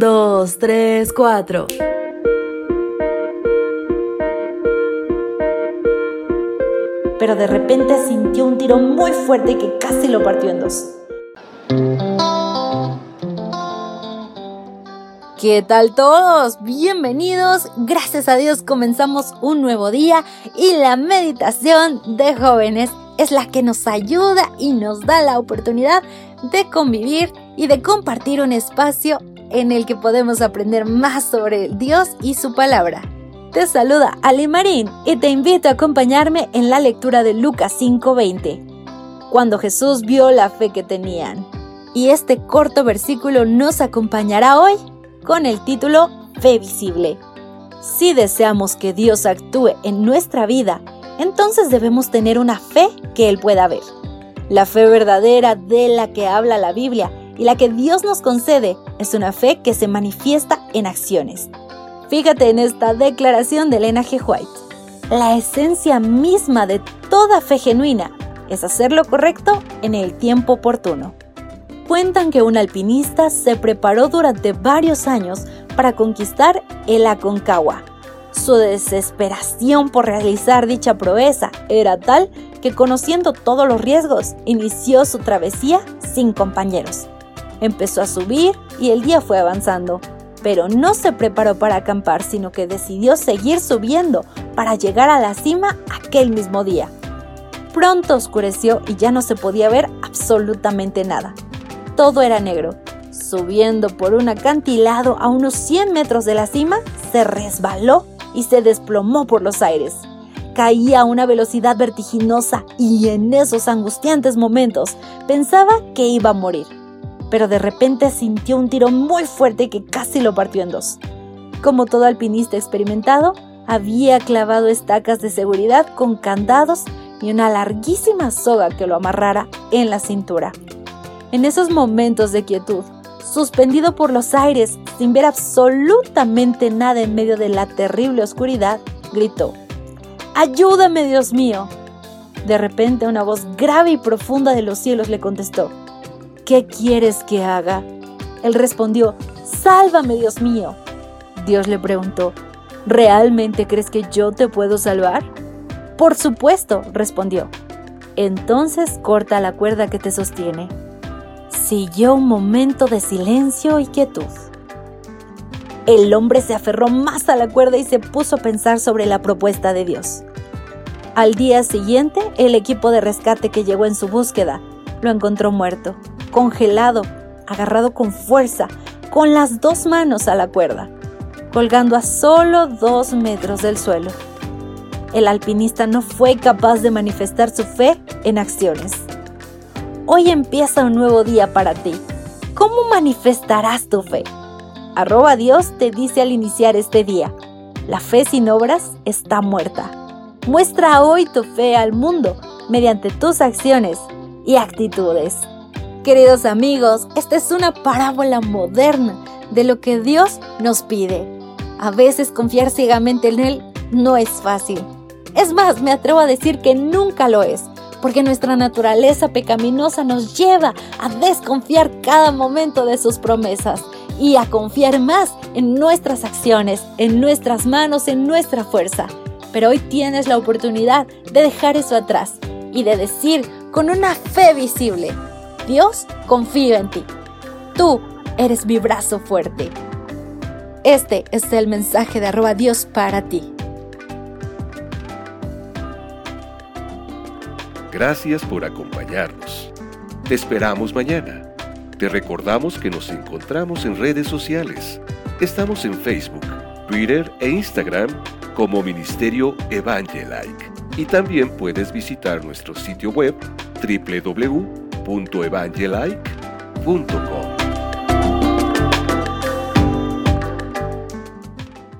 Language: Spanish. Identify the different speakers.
Speaker 1: 2, 3, 4.
Speaker 2: Pero de repente sintió un tiro muy fuerte que casi lo partió en dos.
Speaker 3: ¿Qué tal todos? Bienvenidos. Gracias a Dios comenzamos un nuevo día y la meditación de jóvenes es la que nos ayuda y nos da la oportunidad de convivir y de compartir un espacio en el que podemos aprender más sobre Dios y su palabra. Te saluda Ali Marín y te invito a acompañarme en la lectura de Lucas 5:20, cuando Jesús vio la fe que tenían. Y este corto versículo nos acompañará hoy con el título Fe visible. Si deseamos que Dios actúe en nuestra vida, entonces debemos tener una fe que Él pueda ver. La fe verdadera de la que habla la Biblia y la que Dios nos concede es una fe que se manifiesta en acciones. Fíjate en esta declaración de Elena G. White. La esencia misma de toda fe genuina es hacer lo correcto en el tiempo oportuno. Cuentan que un alpinista se preparó durante varios años para conquistar el Aconcagua, su desesperación por realizar dicha proeza era tal que conociendo todos los riesgos, inició su travesía sin compañeros. Empezó a subir y el día fue avanzando, pero no se preparó para acampar, sino que decidió seguir subiendo para llegar a la cima aquel mismo día. Pronto oscureció y ya no se podía ver absolutamente nada. Todo era negro. Subiendo por un acantilado a unos 100 metros de la cima, se resbaló y se desplomó por los aires. Caía a una velocidad vertiginosa y en esos angustiantes momentos pensaba que iba a morir. Pero de repente sintió un tiro muy fuerte que casi lo partió en dos. Como todo alpinista experimentado, había clavado estacas de seguridad con candados y una larguísima soga que lo amarrara en la cintura. En esos momentos de quietud, suspendido por los aires, sin ver absolutamente nada en medio de la terrible oscuridad, gritó, Ayúdame, Dios mío. De repente una voz grave y profunda de los cielos le contestó, ¿Qué quieres que haga? Él respondió, Sálvame, Dios mío. Dios le preguntó, ¿realmente crees que yo te puedo salvar? Por supuesto, respondió. Entonces corta la cuerda que te sostiene. Siguió un momento de silencio y quietud. El hombre se aferró más a la cuerda y se puso a pensar sobre la propuesta de Dios. Al día siguiente, el equipo de rescate que llegó en su búsqueda lo encontró muerto, congelado, agarrado con fuerza, con las dos manos a la cuerda, colgando a solo dos metros del suelo. El alpinista no fue capaz de manifestar su fe en acciones. Hoy empieza un nuevo día para ti. ¿Cómo manifestarás tu fe? Arroba Dios te dice al iniciar este día, la fe sin obras está muerta. Muestra hoy tu fe al mundo mediante tus acciones y actitudes. Queridos amigos, esta es una parábola moderna de lo que Dios nos pide. A veces confiar ciegamente en Él no es fácil. Es más, me atrevo a decir que nunca lo es porque nuestra naturaleza pecaminosa nos lleva a desconfiar cada momento de sus promesas y a confiar más en nuestras acciones, en nuestras manos, en nuestra fuerza. Pero hoy tienes la oportunidad de dejar eso atrás y de decir con una fe visible, Dios confío en ti. Tú eres mi brazo fuerte. Este es el mensaje de arroba Dios para ti.
Speaker 4: Gracias por acompañarnos. Te esperamos mañana. Te recordamos que nos encontramos en redes sociales. Estamos en Facebook, Twitter e Instagram como Ministerio Evangelike. Y también puedes visitar nuestro sitio web www.evangelike.com.